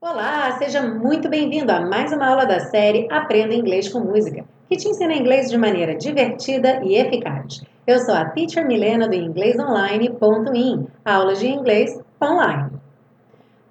Olá, seja muito bem-vindo a mais uma aula da série Aprenda Inglês com Música, que te ensina inglês de maneira divertida e eficaz. Eu sou a Teacher Milena do inglesonline.in, aulas de inglês online.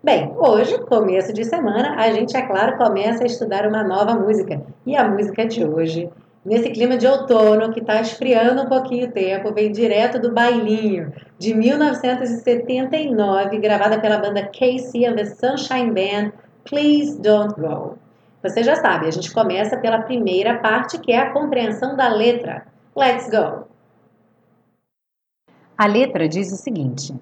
Bem, hoje, começo de semana, a gente, é claro, começa a estudar uma nova música. E a música de hoje, nesse clima de outono que está esfriando um pouquinho o tempo, vem direto do Bailinho, de 1979, gravada pela banda Casey and the Sunshine Band, Please Don't Go. Você já sabe, a gente começa pela primeira parte, que é a compreensão da letra. Let's go! A letra diz o seguinte: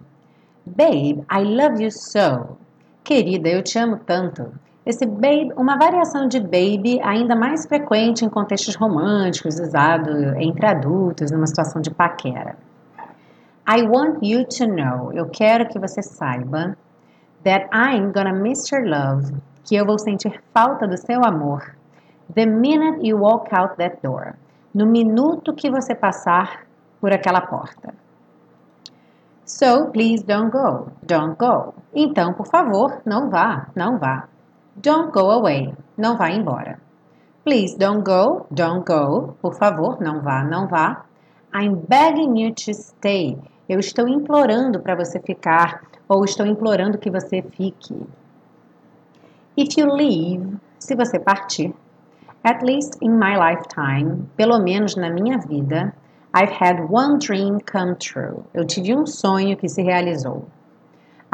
Babe, I love you so. Querida, eu te amo tanto. Esse babe, uma variação de baby ainda mais frequente em contextos românticos, usado entre adultos numa situação de paquera. I want you to know, eu quero que você saiba, that I'm gonna miss your love, que eu vou sentir falta do seu amor, the minute you walk out that door, no minuto que você passar por aquela porta. So please don't go. Don't go. Então, por favor, não vá, não vá. Don't go away. Não vá embora. Please don't go. Don't go. Por favor, não vá, não vá. I'm begging you to stay. Eu estou implorando para você ficar ou estou implorando que você fique. If you leave, se você partir, at least in my lifetime, pelo menos na minha vida, I've had one dream come true. Eu tive um sonho que se realizou.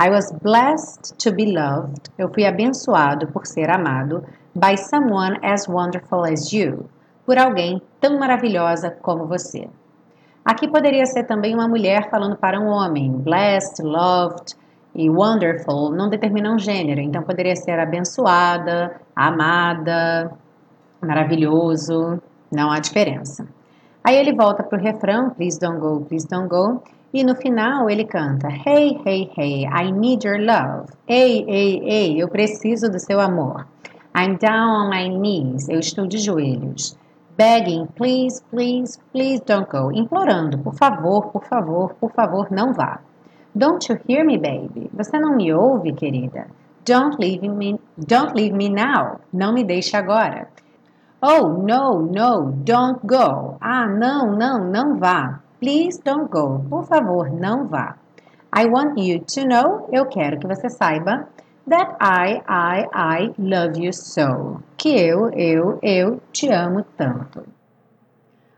I was blessed to be loved. Eu fui abençoado por ser amado by someone as wonderful as you. Por alguém tão maravilhosa como você. Aqui poderia ser também uma mulher falando para um homem. Blessed, loved e wonderful não determinam gênero, então poderia ser abençoada, amada, maravilhoso, não há diferença. Aí ele volta pro refrão, please don't go, please don't go. E no final ele canta, hey, hey, hey, I need your love. Ei, ei, ei, eu preciso do seu amor. I'm down on my knees, eu estou de joelhos. Begging, please, please, please don't go. Implorando, por favor, por favor, por favor, não vá. Don't you hear me, baby? Você não me ouve, querida? Don't leave me, don't leave me now. Não me deixe agora. Oh, no, no, don't go. Ah, não, não, não vá. Please don't go. Por favor, não vá. I want you to know, eu quero que você saiba, that I, I, I love you so. Que eu, eu, eu te amo tanto.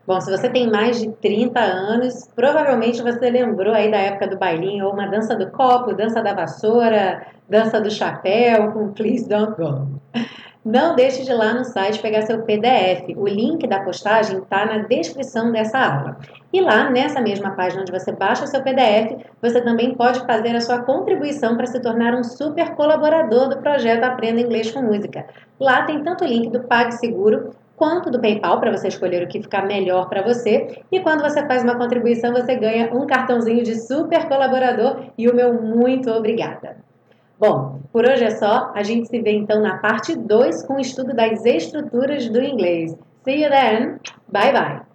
Bom, se você tem mais de 30 anos, provavelmente você lembrou aí da época do bailinho, ou uma dança do copo, dança da vassoura, dança do chapéu, com Please Don't Go. Não deixe de ir lá no site pegar seu PDF. O link da postagem está na descrição dessa aula. E lá, nessa mesma página onde você baixa seu PDF, você também pode fazer a sua contribuição para se tornar um super colaborador do projeto Aprenda Inglês com Música. Lá tem tanto o link do PagSeguro quanto do PayPal para você escolher o que ficar melhor para você. E quando você faz uma contribuição, você ganha um cartãozinho de super colaborador e o meu muito obrigada. Bom, por hoje é só. A gente se vê então na parte 2 com o estudo das estruturas do inglês. See you then. Bye bye.